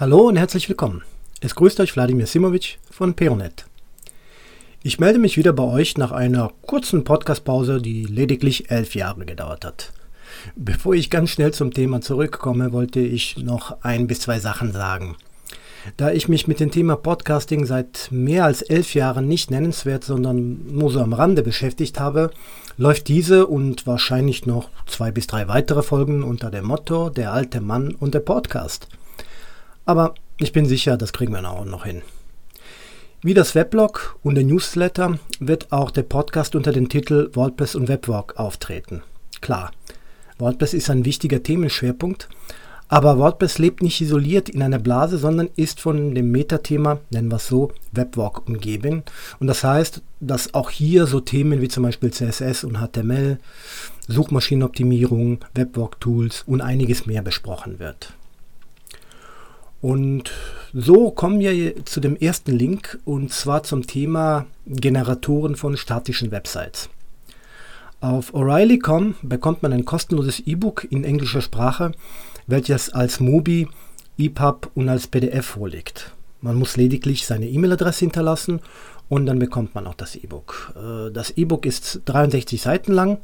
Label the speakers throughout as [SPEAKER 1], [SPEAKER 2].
[SPEAKER 1] Hallo und herzlich willkommen. Es grüßt euch Wladimir Simovic von Peronet. Ich melde mich wieder bei euch nach einer kurzen Podcastpause, die lediglich elf Jahre gedauert hat. Bevor ich ganz schnell zum Thema zurückkomme, wollte ich noch ein bis zwei Sachen sagen. Da ich mich mit dem Thema Podcasting seit mehr als elf Jahren nicht nennenswert, sondern nur so am Rande beschäftigt habe, läuft diese und wahrscheinlich noch zwei bis drei weitere Folgen unter dem Motto Der alte Mann und der Podcast. Aber ich bin sicher, das kriegen wir auch noch hin. Wie das Weblog und der Newsletter wird auch der Podcast unter dem Titel WordPress und Webwork auftreten. Klar, WordPress ist ein wichtiger Themenschwerpunkt, aber WordPress lebt nicht isoliert in einer Blase, sondern ist von dem Metathema, nennen wir es so, Webwalk umgeben. Und das heißt, dass auch hier so Themen wie zum Beispiel CSS und HTML, Suchmaschinenoptimierung, Webwalk-Tools und einiges mehr besprochen wird. Und so kommen wir zu dem ersten Link und zwar zum Thema Generatoren von statischen Websites. Auf O'Reilly.com bekommt man ein kostenloses E-Book in englischer Sprache, welches als Mobi, EPUB und als PDF vorliegt. Man muss lediglich seine E-Mail-Adresse hinterlassen und dann bekommt man auch das E-Book. Äh, das E-Book ist 63 Seiten lang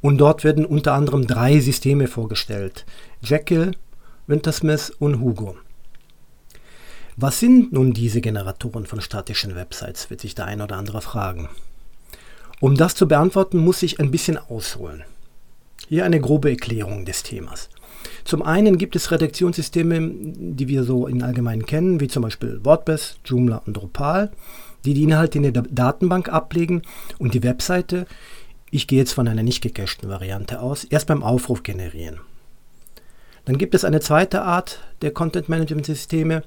[SPEAKER 1] und dort werden unter anderem drei Systeme vorgestellt. Jekyll, Wintersmith und Hugo. Was sind nun diese Generatoren von statischen Websites, wird sich der ein oder andere fragen. Um das zu beantworten, muss ich ein bisschen ausholen. Hier eine grobe Erklärung des Themas. Zum einen gibt es Redaktionssysteme, die wir so in allgemein kennen, wie zum Beispiel WordPress, Joomla und Drupal, die die Inhalte in der Datenbank ablegen und die Webseite, ich gehe jetzt von einer nicht gecachten Variante aus, erst beim Aufruf generieren. Dann gibt es eine zweite Art der Content Management Systeme.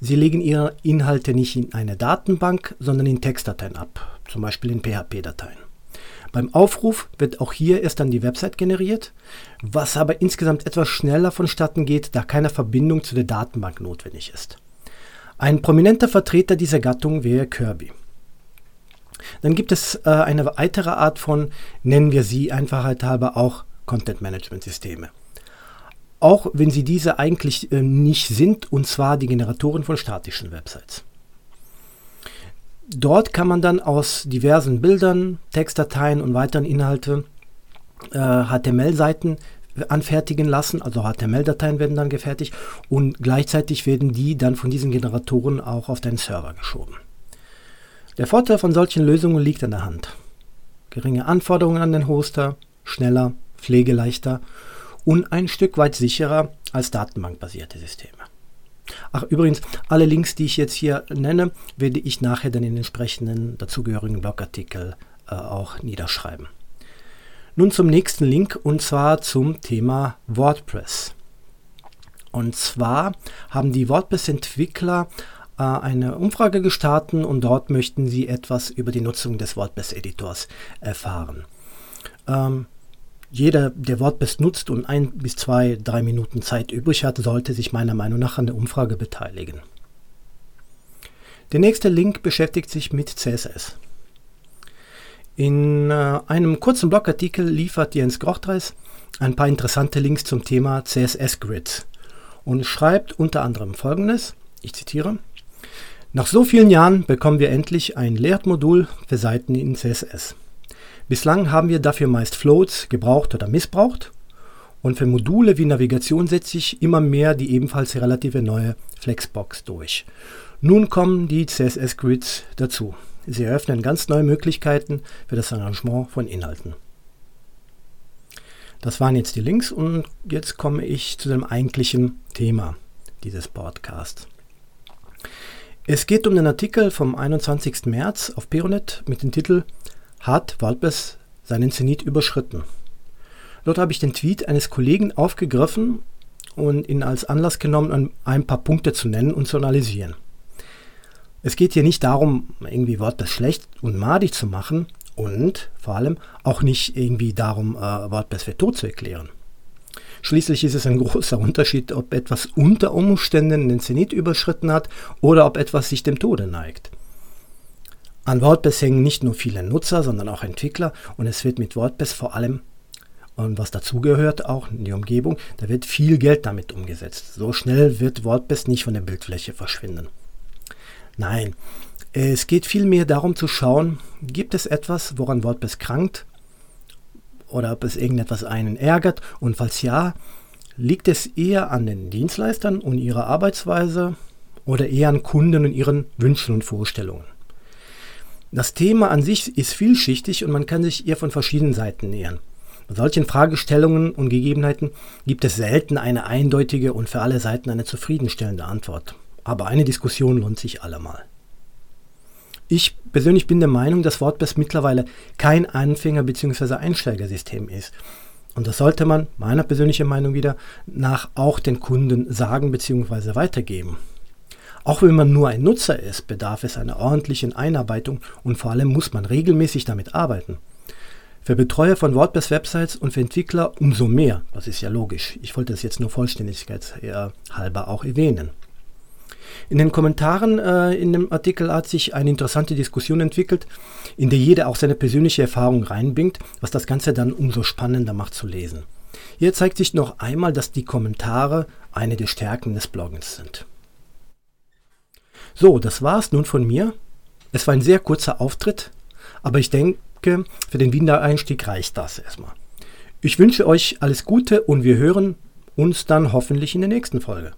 [SPEAKER 1] Sie legen ihre Inhalte nicht in eine Datenbank, sondern in Textdateien ab, zum Beispiel in PHP-Dateien. Beim Aufruf wird auch hier erst dann die Website generiert, was aber insgesamt etwas schneller vonstatten geht, da keine Verbindung zu der Datenbank notwendig ist. Ein prominenter Vertreter dieser Gattung wäre Kirby. Dann gibt es äh, eine weitere Art von, nennen wir sie Einfachheit halber auch Content Management Systeme. Auch wenn sie diese eigentlich äh, nicht sind, und zwar die Generatoren von statischen Websites. Dort kann man dann aus diversen Bildern, Textdateien und weiteren Inhalte äh, HTML-Seiten anfertigen lassen, also HTML-Dateien werden dann gefertigt und gleichzeitig werden die dann von diesen Generatoren auch auf deinen Server geschoben. Der Vorteil von solchen Lösungen liegt an der Hand. Geringe Anforderungen an den Hoster, schneller, pflegeleichter und ein Stück weit sicherer als datenbankbasierte Systeme. Ach, übrigens, alle Links, die ich jetzt hier nenne, werde ich nachher dann in den entsprechenden dazugehörigen Blogartikel äh, auch niederschreiben. Nun zum nächsten Link und zwar zum Thema WordPress. Und zwar haben die WordPress-Entwickler äh, eine Umfrage gestartet und dort möchten sie etwas über die Nutzung des WordPress-Editors erfahren. Ähm, jeder, der WordPress nutzt und ein bis zwei, drei Minuten Zeit übrig hat, sollte sich meiner Meinung nach an der Umfrage beteiligen. Der nächste Link beschäftigt sich mit CSS. In äh, einem kurzen Blogartikel liefert Jens Grochtreis ein paar interessante Links zum Thema CSS-Grids und schreibt unter anderem folgendes, ich zitiere, Nach so vielen Jahren bekommen wir endlich ein Layout-Modul für Seiten in CSS. Bislang haben wir dafür meist Floats gebraucht oder missbraucht. Und für Module wie Navigation setze ich immer mehr die ebenfalls relative neue Flexbox durch. Nun kommen die CSS-Grids dazu. Sie eröffnen ganz neue Möglichkeiten für das Arrangement von Inhalten. Das waren jetzt die Links und jetzt komme ich zu dem eigentlichen Thema dieses Podcasts. Es geht um den Artikel vom 21. März auf Peronet mit dem Titel hat WordPress seinen Zenit überschritten. Dort habe ich den Tweet eines Kollegen aufgegriffen und ihn als Anlass genommen, ein paar Punkte zu nennen und zu analysieren. Es geht hier nicht darum, irgendwie WordPress schlecht und madig zu machen und vor allem auch nicht irgendwie darum, äh, WordPress für tot zu erklären. Schließlich ist es ein großer Unterschied, ob etwas unter Umständen den Zenit überschritten hat oder ob etwas sich dem Tode neigt. An WordPress hängen nicht nur viele Nutzer, sondern auch Entwickler und es wird mit WordPress vor allem und was dazugehört auch in die Umgebung, da wird viel Geld damit umgesetzt. So schnell wird WordPress nicht von der Bildfläche verschwinden. Nein, es geht vielmehr darum zu schauen, gibt es etwas, woran WordPress krankt oder ob es irgendetwas einen ärgert und falls ja, liegt es eher an den Dienstleistern und ihrer Arbeitsweise oder eher an Kunden und ihren Wünschen und Vorstellungen. Das Thema an sich ist vielschichtig und man kann sich ihr von verschiedenen Seiten nähern. Bei solchen Fragestellungen und Gegebenheiten gibt es selten eine eindeutige und für alle Seiten eine zufriedenstellende Antwort. Aber eine Diskussion lohnt sich allemal. Ich persönlich bin der Meinung, dass WordPress mittlerweile kein Anfänger- bzw. Einsteigersystem ist. Und das sollte man, meiner persönlichen Meinung wieder, nach auch den Kunden sagen bzw. weitergeben. Auch wenn man nur ein Nutzer ist, bedarf es einer ordentlichen Einarbeitung und vor allem muss man regelmäßig damit arbeiten. Für Betreuer von WordPress-Websites und für Entwickler umso mehr. Das ist ja logisch. Ich wollte es jetzt nur vollständigkeitshalber auch erwähnen. In den Kommentaren äh, in dem Artikel hat sich eine interessante Diskussion entwickelt, in der jeder auch seine persönliche Erfahrung reinbringt, was das Ganze dann umso spannender macht zu lesen. Hier zeigt sich noch einmal, dass die Kommentare eine der Stärken des Bloggens sind. So, das war's nun von mir. Es war ein sehr kurzer Auftritt, aber ich denke, für den Wiedereinstieg reicht das erstmal. Ich wünsche euch alles Gute und wir hören uns dann hoffentlich in der nächsten Folge.